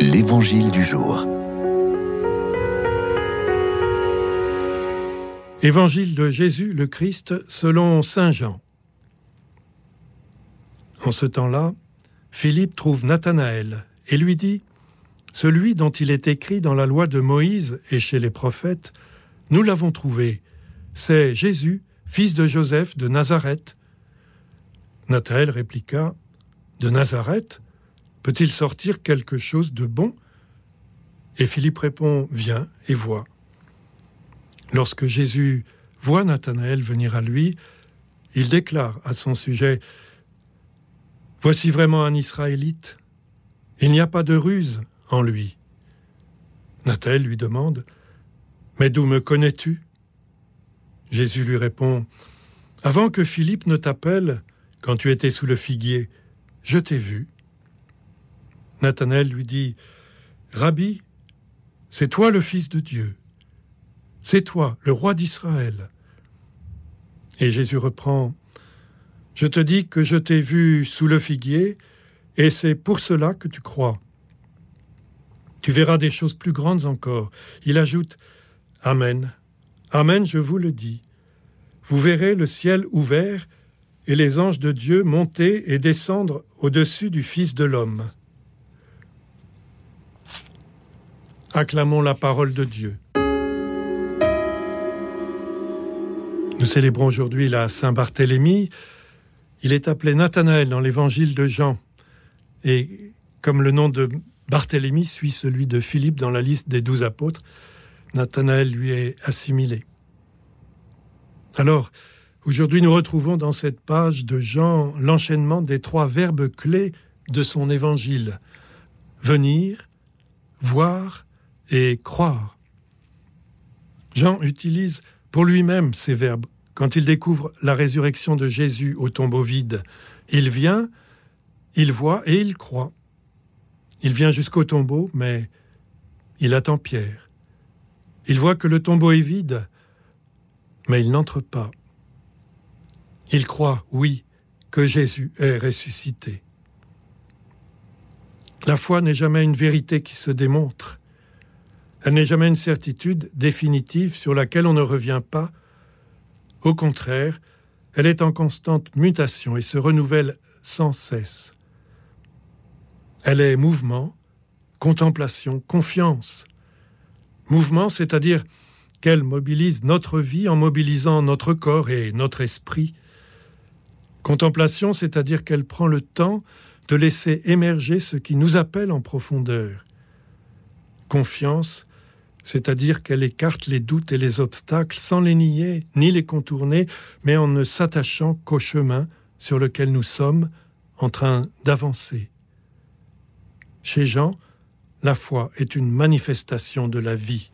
L'Évangile du jour. Évangile de Jésus le Christ selon Saint Jean. En ce temps-là, Philippe trouve Nathanaël et lui dit Celui dont il est écrit dans la loi de Moïse et chez les prophètes, nous l'avons trouvé. C'est Jésus, fils de Joseph de Nazareth. Nathanaël répliqua De Nazareth? Peut-il sortir quelque chose de bon? Et Philippe répond Viens et vois. Lorsque Jésus voit Nathanaël venir à lui, il déclare à son sujet Voici vraiment un Israélite. Il n'y a pas de ruse en lui. Nathanaël lui demande Mais d'où me connais-tu? Jésus lui répond Avant que Philippe ne t'appelle, quand tu étais sous le figuier, je t'ai vu. Nathanaël lui dit Rabbi, c'est toi le Fils de Dieu. C'est toi, le roi d'Israël. Et Jésus reprend Je te dis que je t'ai vu sous le figuier, et c'est pour cela que tu crois. Tu verras des choses plus grandes encore. Il ajoute Amen. Amen, je vous le dis. Vous verrez le ciel ouvert et les anges de Dieu monter et descendre au-dessus du Fils de l'homme. Acclamons la parole de Dieu. Nous célébrons aujourd'hui la Saint-Barthélemy. Il est appelé Nathanaël dans l'évangile de Jean. Et comme le nom de Barthélemy suit celui de Philippe dans la liste des douze apôtres, Nathanaël lui est assimilé. Alors, aujourd'hui, nous retrouvons dans cette page de Jean l'enchaînement des trois verbes clés de son évangile. Venir, voir et croire. Jean utilise pour lui-même ces verbes quand il découvre la résurrection de Jésus au tombeau vide. Il vient, il voit et il croit. Il vient jusqu'au tombeau, mais il attend Pierre. Il voit que le tombeau est vide, mais il n'entre pas. Il croit, oui, que Jésus est ressuscité. La foi n'est jamais une vérité qui se démontre. Elle n'est jamais une certitude définitive sur laquelle on ne revient pas. Au contraire, elle est en constante mutation et se renouvelle sans cesse. Elle est mouvement, contemplation, confiance. Mouvement, c'est-à-dire qu'elle mobilise notre vie en mobilisant notre corps et notre esprit. Contemplation, c'est-à-dire qu'elle prend le temps de laisser émerger ce qui nous appelle en profondeur. Confiance, c'est-à-dire qu'elle écarte les doutes et les obstacles sans les nier ni les contourner, mais en ne s'attachant qu'au chemin sur lequel nous sommes en train d'avancer. Chez Jean, la foi est une manifestation de la vie.